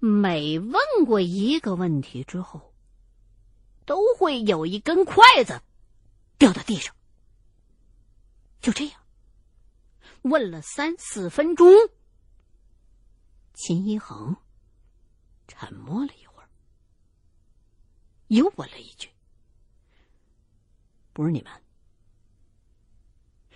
每问过一个问题之后，都会有一根筷子掉到地上。就这样，问了三四分钟，秦一恒沉默了一会儿，又问了一句：“不是你们？”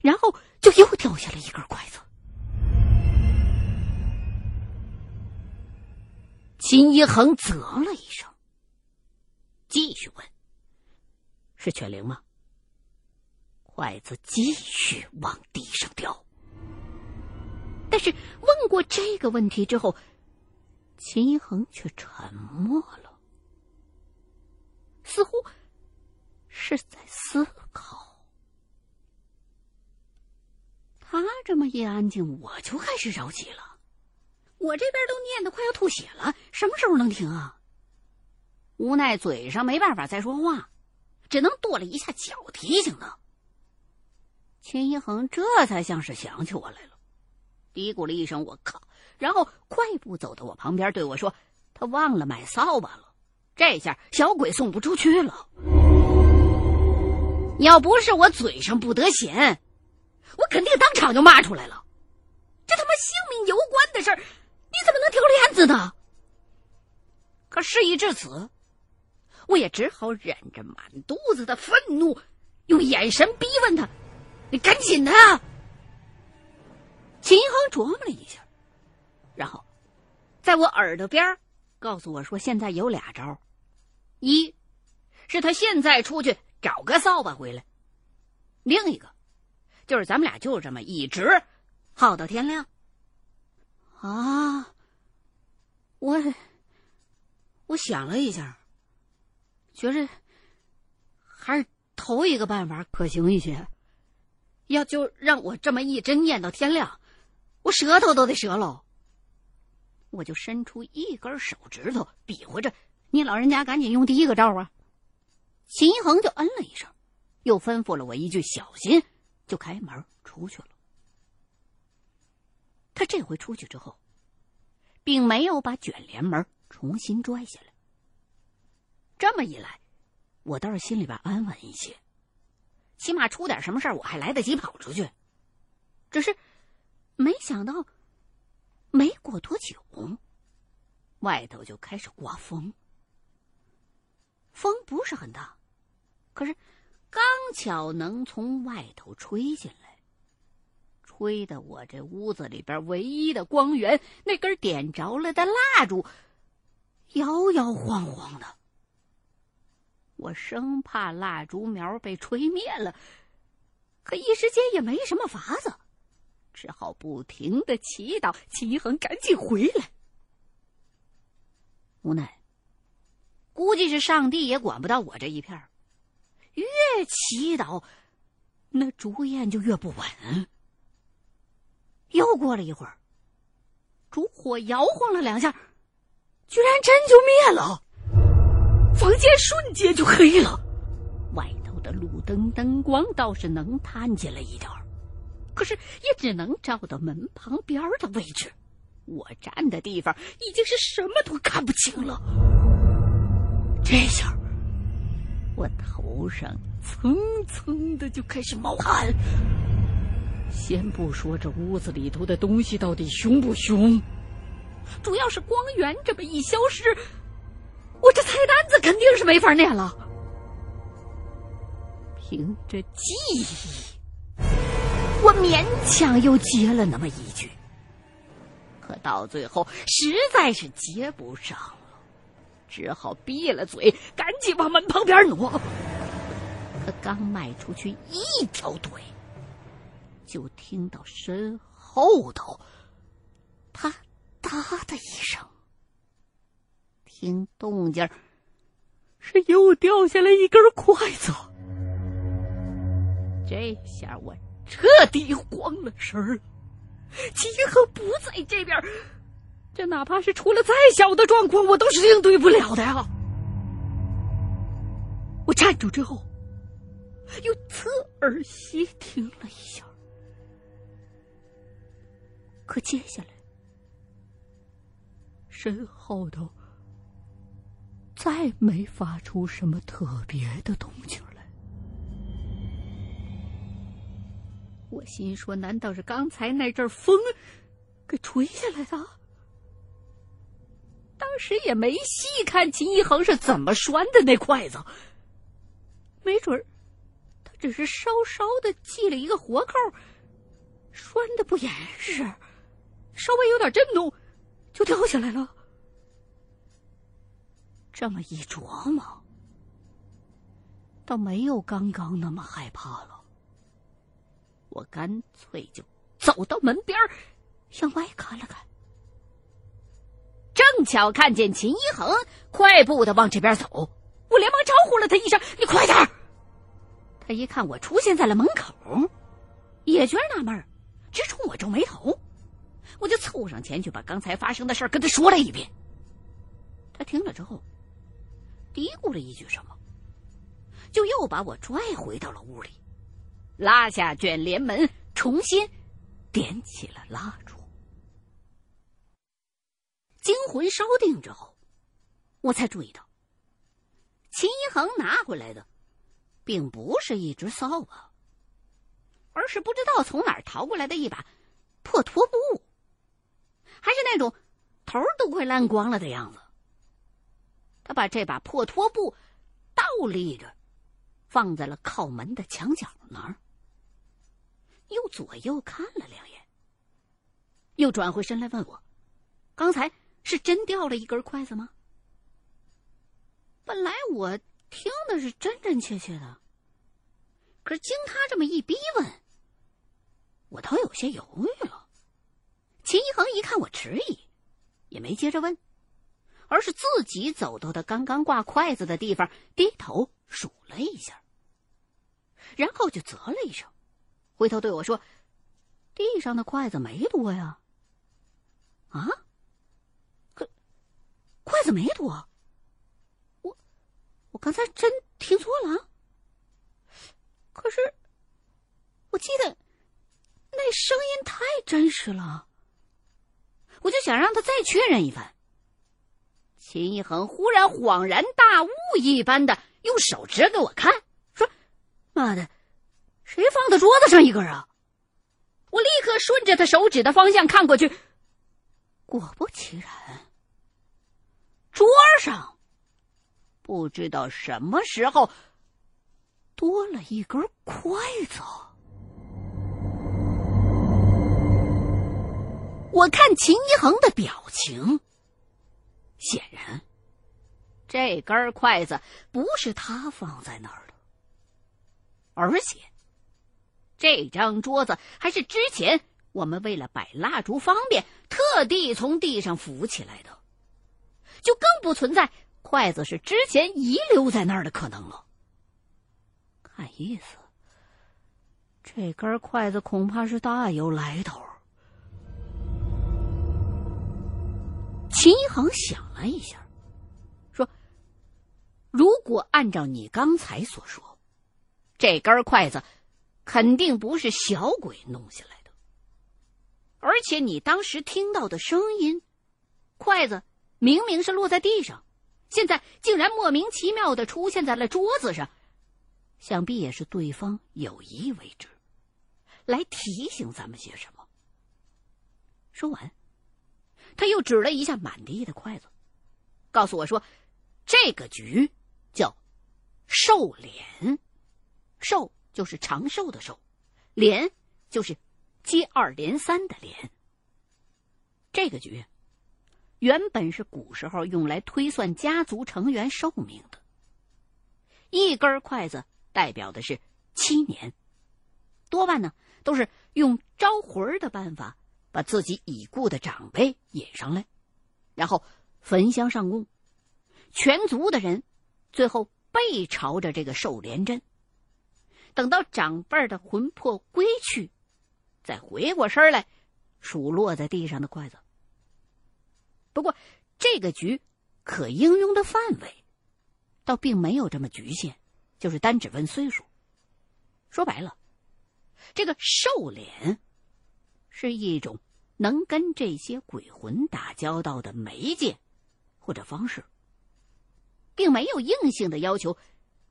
然后就又掉下了一根筷子。秦一恒啧了一声，继续问：“是犬灵吗？”筷子继续往地上掉。但是问过这个问题之后，秦一恒却沉默了，似乎是在思考。他这么一安静，我就开始着急了。我这边都念的快要吐血了，什么时候能停啊？无奈嘴上没办法再说话，只能跺了一下脚提醒他。秦一恒这才像是想起我来了，嘀咕了一声“我靠”，然后快步走到我旁边，对我说：“他忘了买扫把了，这下小鬼送不出去了。要不是我嘴上不得闲，我肯定当场就骂出来了。这他妈性命攸关的事儿，你怎么能挑帘子呢？”可事已至此，我也只好忍着满肚子的愤怒，用眼神逼问他。你赶紧的！秦一恒琢磨了一下，然后在我耳朵边告诉我说：“现在有俩招，一是他现在出去找个扫把回来；另一个就是咱们俩就这么一直耗到天亮。”啊！我我想了一下，觉着还是头一个办法可行一些。要就让我这么一直念到天亮，我舌头都得折喽。我就伸出一根手指头，比划着：“你老人家赶紧用第一个招啊！”秦一恒就嗯了一声，又吩咐了我一句“小心”，就开门出去了。他这回出去之后，并没有把卷帘门重新拽下来。这么一来，我倒是心里边安稳一些。起码出点什么事儿，我还来得及跑出去。只是没想到，没过多久，外头就开始刮风。风不是很大，可是刚巧能从外头吹进来，吹的我这屋子里边唯一的光源——那根点着了的蜡烛，摇摇晃晃的。我生怕蜡烛苗被吹灭了，可一时间也没什么法子，只好不停的祈祷齐恒赶紧回来。无奈，估计是上帝也管不到我这一片越祈祷，那烛焰就越不稳。又过了一会儿，烛火摇晃了两下，居然真就灭了。房间瞬间就黑了，外头的路灯灯光倒是能探见了一点可是也只能照到门旁边的位置。我站的地方已经是什么都看不清了。这下，我头上蹭蹭的就开始冒汗。先不说这屋子里头的东西到底凶不凶，主要是光源这么一消失。我这菜单子肯定是没法念了。凭着记忆，我勉强又接了那么一句，可到最后实在是接不上了，只好闭了嘴，赶紧往门旁边挪。可刚迈出去一条腿，就听到身后头“啪嗒”的一声。听动静是又掉下来一根筷子。这下我彻底慌了神儿。齐和不在这边，这哪怕是出了再小的状况，我都是应对不了的呀。我站住之后，又侧耳细听了一下，可接下来。身后头再没发出什么特别的动静来。我心说：难道是刚才那阵风给吹下来的？当时也没细看秦一恒是怎么拴的那筷子，没准儿他只是稍稍的系了一个活扣，拴的不严实，稍微有点震动就掉下来了。这么一琢磨，倒没有刚刚那么害怕了。我干脆就走到门边向外看了看。正巧看见秦一恒快步的往这边走，我连忙招呼了他一声：“你快点他一看我出现在了门口，也觉得纳闷，直冲我皱眉头。我就凑上前去，把刚才发生的事跟他说了一遍。他听了之后，嘀咕了一句什么，就又把我拽回到了屋里，拉下卷帘门，重新点起了蜡烛。惊魂稍定之后，我才注意到，秦一恒拿回来的，并不是一只扫把，而是不知道从哪儿淘过来的一把破拖布，还是那种头都快烂光了的样子。他把这把破拖布倒立着，放在了靠门的墙角那儿，又左右看了两眼，又转回身来问我：“刚才？”是真掉了一根筷子吗？本来我听的是真真切切的，可是经他这么一逼问，我倒有些犹豫了。秦一恒一看我迟疑，也没接着问，而是自己走到他刚刚挂筷子的地方，低头数了一下，然后就啧了一声，回头对我说：“地上的筷子没多呀。”啊？筷子没多，我我刚才真听错了。可是我记得那声音太真实了，我就想让他再确认一番。秦一恒忽然恍然大悟一般的用手指给我看，说：“妈的，谁放在桌子上一根啊？”我立刻顺着他手指的方向看过去，果不其然。桌上不知道什么时候多了一根筷子。我看秦一恒的表情，显然这根筷子不是他放在那儿的，而且这张桌子还是之前我们为了摆蜡烛方便，特地从地上扶起来的。就更不存在筷子是之前遗留在那儿的可能了。看意思，这根筷子恐怕是大有来头。秦一恒想了一下，说：“如果按照你刚才所说，这根筷子肯定不是小鬼弄下来的，而且你当时听到的声音，筷子。”明明是落在地上，现在竟然莫名其妙的出现在了桌子上，想必也是对方有意为之，来提醒咱们些什么。说完，他又指了一下满地的筷子，告诉我说：“这个局叫寿连，寿就是长寿的寿，连就是接二连三的连。这个局。”原本是古时候用来推算家族成员寿命的，一根筷子代表的是七年，多半呢都是用招魂的办法把自己已故的长辈引上来，然后焚香上供，全族的人最后背朝着这个寿莲阵，等到长辈的魂魄归去，再回过身来数落在地上的筷子。不过，这个局可应用的范围，倒并没有这么局限，就是单只问岁数。说白了，这个寿脸是一种能跟这些鬼魂打交道的媒介或者方式，并没有硬性的要求，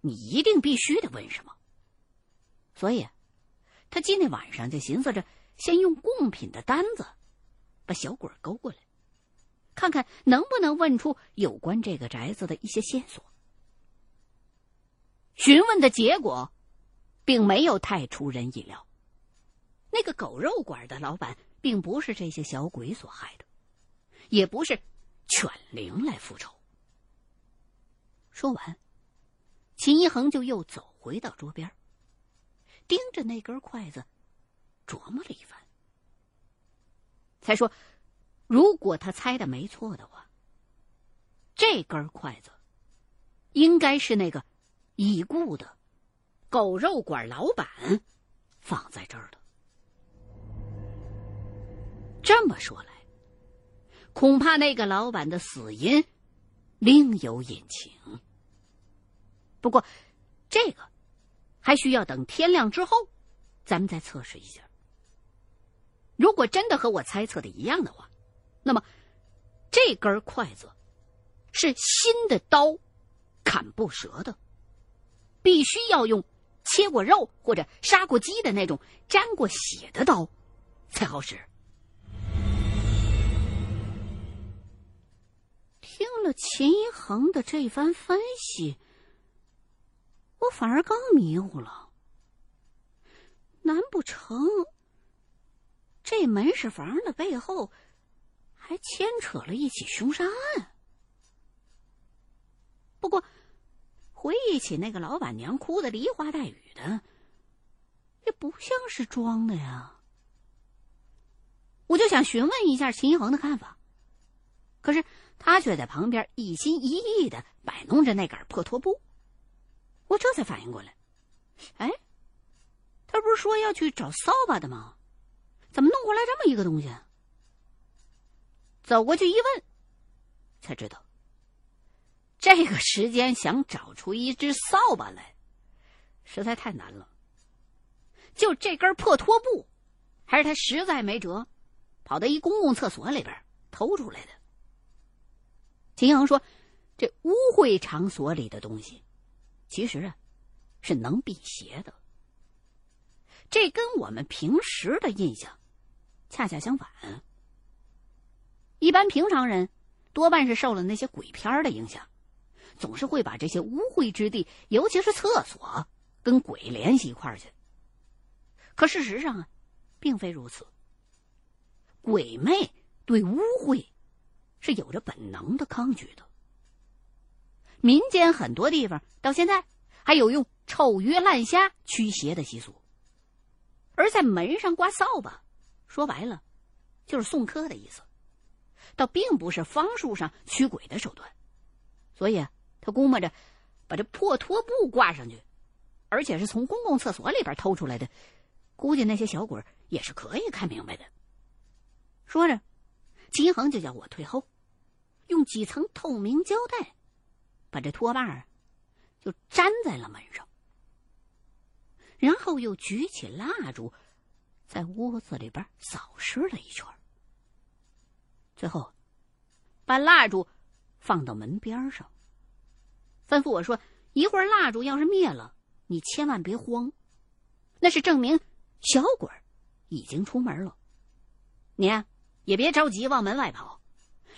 你一定必须得问什么。所以，他今天晚上就寻思着，先用贡品的单子把小鬼勾过来，看看能不能问出有关这个宅子的一些线索。询问的结果，并没有太出人意料。那个狗肉馆的老板。并不是这些小鬼所害的，也不是犬灵来复仇。说完，秦一恒就又走回到桌边，盯着那根筷子，琢磨了一番，才说：“如果他猜的没错的话，这根筷子应该是那个已故的狗肉馆老板放在这儿的。”这么说来，恐怕那个老板的死因另有隐情。不过，这个还需要等天亮之后，咱们再测试一下。如果真的和我猜测的一样的话，那么这根筷子是新的刀，砍不折的，必须要用切过肉或者杀过鸡的那种沾过血的刀才好使。了秦一恒的这番分析，我反而更迷糊了。难不成这门市房的背后还牵扯了一起凶杀案？不过回忆起那个老板娘哭的梨花带雨的，也不像是装的呀。我就想询问一下秦一恒的看法，可是。他却在旁边一心一意的摆弄着那杆破拖布，我这才反应过来，哎，他不是说要去找扫把的吗？怎么弄过来这么一个东西？走过去一问，才知道，这个时间想找出一只扫把来，实在太难了。就这根破拖布，还是他实在没辙，跑到一公共厕所里边偷出来的。秦阳说：“这污秽场所里的东西，其实啊，是能辟邪的。这跟我们平时的印象恰恰相反。一般平常人多半是受了那些鬼片的影响，总是会把这些污秽之地，尤其是厕所，跟鬼联系一块儿去。可事实上啊，并非如此。鬼魅对污秽。”是有着本能的抗拒的。民间很多地方到现在还有用臭鱼烂虾驱邪的习俗，而在门上挂扫把，说白了就是送客的意思，倒并不是方术上驱鬼的手段。所以啊，他估摸着把这破拖布挂上去，而且是从公共厕所里边偷出来的，估计那些小鬼也是可以看明白的。说着，秦恒就叫我退后。用几层透明胶带，把这拖把儿就粘在了门上，然后又举起蜡烛，在屋子里边扫视了一圈，最后把蜡烛放到门边上，吩咐我说：“一会儿蜡烛要是灭了，你千万别慌，那是证明小鬼已经出门了，你也别着急往门外跑。”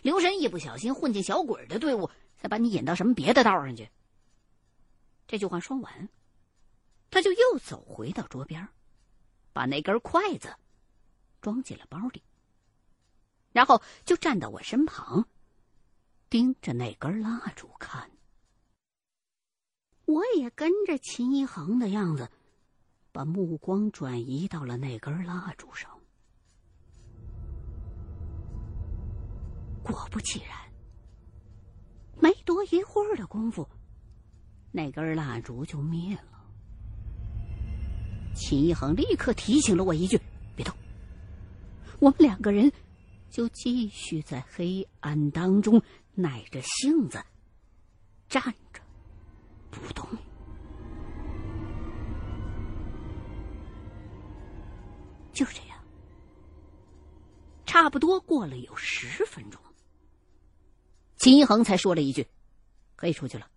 留神，一不小心混进小鬼的队伍，再把你引到什么别的道上去。这句话说完，他就又走回到桌边，把那根筷子装进了包里，然后就站到我身旁，盯着那根蜡烛看。我也跟着秦一恒的样子，把目光转移到了那根蜡烛上。果不其然，没多一会儿的功夫，那根蜡烛就灭了。秦一恒立刻提醒了我一句：“别动。”我们两个人就继续在黑暗当中耐着性子站着不动。就这样，差不多过了有十分钟，秦一恒才说了一句：“可以出去了。”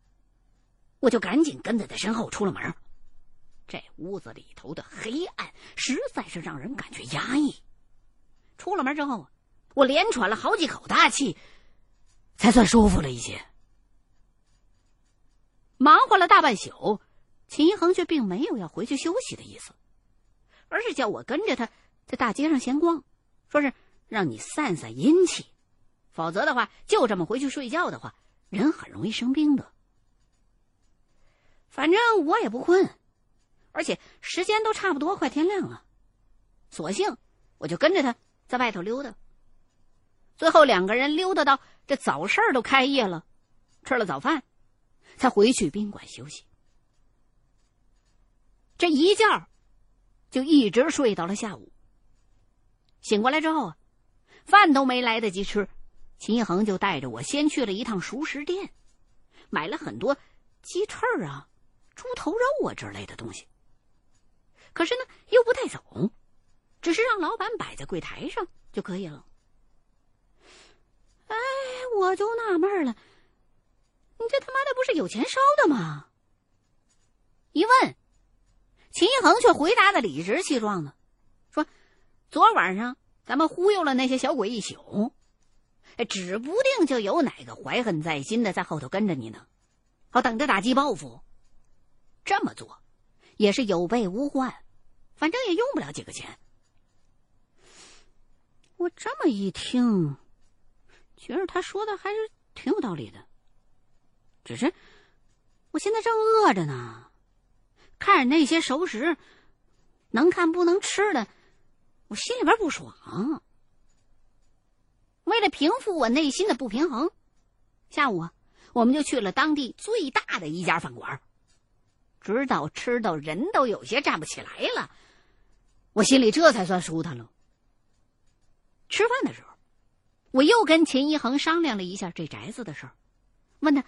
我就赶紧跟在他身后出了门。这屋子里头的黑暗实在是让人感觉压抑。出了门之后，我连喘了好几口大气，才算舒服了一些。忙活了大半宿，秦一恒却并没有要回去休息的意思，而是叫我跟着他在大街上闲逛，说是让你散散阴气，否则的话，就这么回去睡觉的话，人很容易生病的。反正我也不困。而且时间都差不多，快天亮了，索性我就跟着他在外头溜达。最后两个人溜达到这早市都开业了，吃了早饭，才回去宾馆休息。这一觉就一直睡到了下午。醒过来之后啊，饭都没来得及吃，秦一恒就带着我先去了一趟熟食店，买了很多鸡翅啊、猪头肉啊之类的东西。可是呢，又不带走，只是让老板摆在柜台上就可以了。哎，我就纳闷了，你这他妈的不是有钱烧的吗？一问，秦一恒却回答的理直气壮的，说：“昨晚上咱们忽悠了那些小鬼一宿，哎指不定就有哪个怀恨在心的在后头跟着你呢，好等着打击报复。这么做。”也是有备无患，反正也用不了几个钱。我这么一听，觉得他说的还是挺有道理的。只是我现在正饿着呢，看着那些熟食，能看不能吃的，我心里边不爽。为了平复我内心的不平衡，下午，我们就去了当地最大的一家饭馆。直到吃到人都有些站不起来了，我心里这才算舒坦了。吃饭的时候，我又跟秦一恒商量了一下这宅子的事儿，问他：“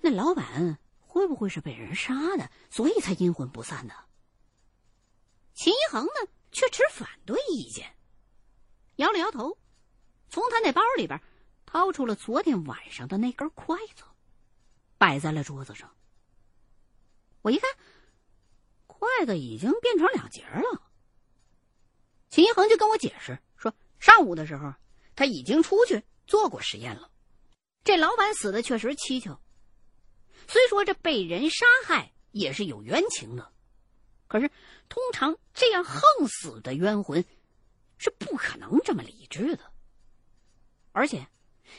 那老板会不会是被人杀的，所以才阴魂不散呢？”秦一恒呢，却持反对意见，摇了摇头，从他那包里边掏出了昨天晚上的那根筷子，摆在了桌子上。我一看，筷子已经变成两截了。秦一恒就跟我解释说，上午的时候他已经出去做过实验了。这老板死的确实蹊跷，虽说这被人杀害也是有冤情的，可是通常这样横死的冤魂是不可能这么理智的。而且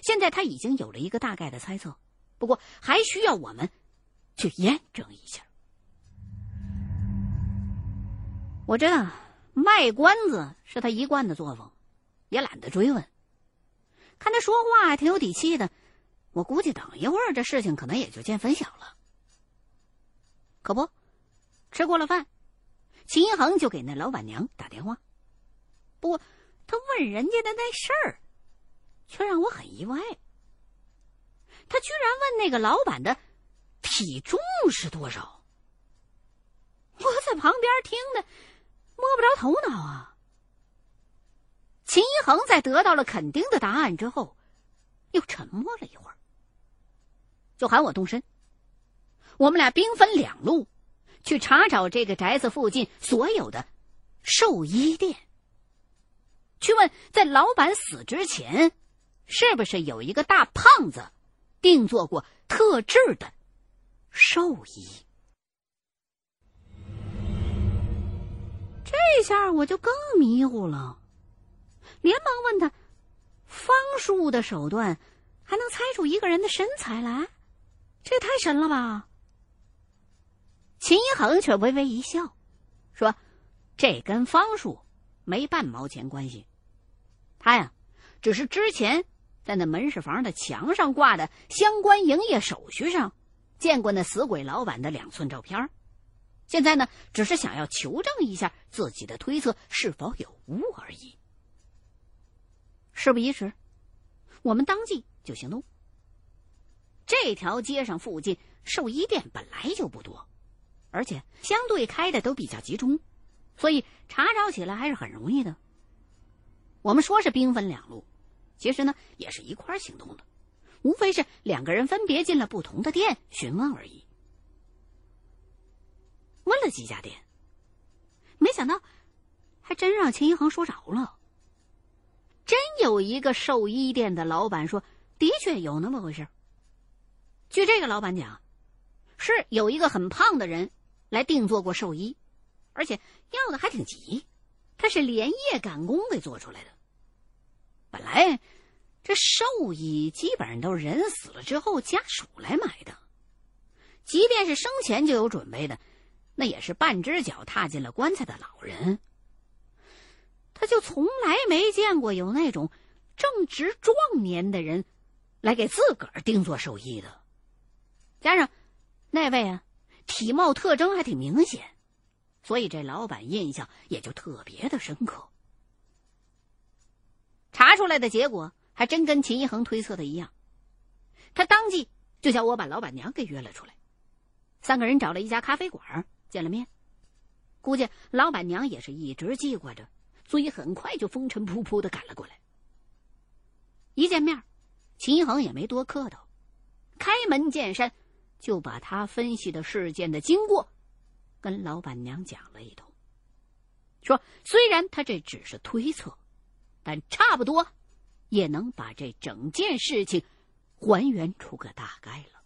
现在他已经有了一个大概的猜测，不过还需要我们去验证一下。我知道卖关子是他一贯的作风，也懒得追问。看他说话还挺有底气的，我估计等一会儿这事情可能也就见分晓了。可不，吃过了饭，秦一恒就给那老板娘打电话。不过他问人家的那事儿，却让我很意外。他居然问那个老板的体重是多少。我在旁边听的。摸不着头脑啊！秦一恒在得到了肯定的答案之后，又沉默了一会儿，就喊我动身。我们俩兵分两路，去查找这个宅子附近所有的兽医店，去问在老板死之前，是不是有一个大胖子定做过特制的兽医。这下我就更迷糊了，连忙问他：“方术的手段还能猜出一个人的身材来？这也太神了吧！”秦一恒却微微一笑，说：“这跟方术没半毛钱关系。他呀，只是之前在那门市房的墙上挂的相关营业手续上见过那死鬼老板的两寸照片现在呢，只是想要求证一下自己的推测是否有误而已。事不宜迟，我们当即就行动。这条街上附近兽医店本来就不多，而且相对开的都比较集中，所以查找起来还是很容易的。我们说是兵分两路，其实呢也是一块行动的，无非是两个人分别进了不同的店询问而已。问了几家店，没想到还真让秦一恒说着了。真有一个寿衣店的老板说，的确有那么回事。据这个老板讲，是有一个很胖的人来定做过寿衣，而且要的还挺急，他是连夜赶工给做出来的。本来这寿衣基本上都是人死了之后家属来买的，即便是生前就有准备的，那也是半只脚踏进了棺材的老人。他就从来没见过有那种正值壮年的人来给自个儿定做寿衣的。加上那位啊，体貌特征还挺明显，所以这老板印象也就特别的深刻。出来的结果还真跟秦一恒推测的一样，他当即就叫我把老板娘给约了出来，三个人找了一家咖啡馆见了面。估计老板娘也是一直记挂着，所以很快就风尘仆仆的赶了过来。一见面，秦一恒也没多客套，开门见山。就把他分析的事件的经过，跟老板娘讲了一通。说虽然他这只是推测，但差不多也能把这整件事情还原出个大概了。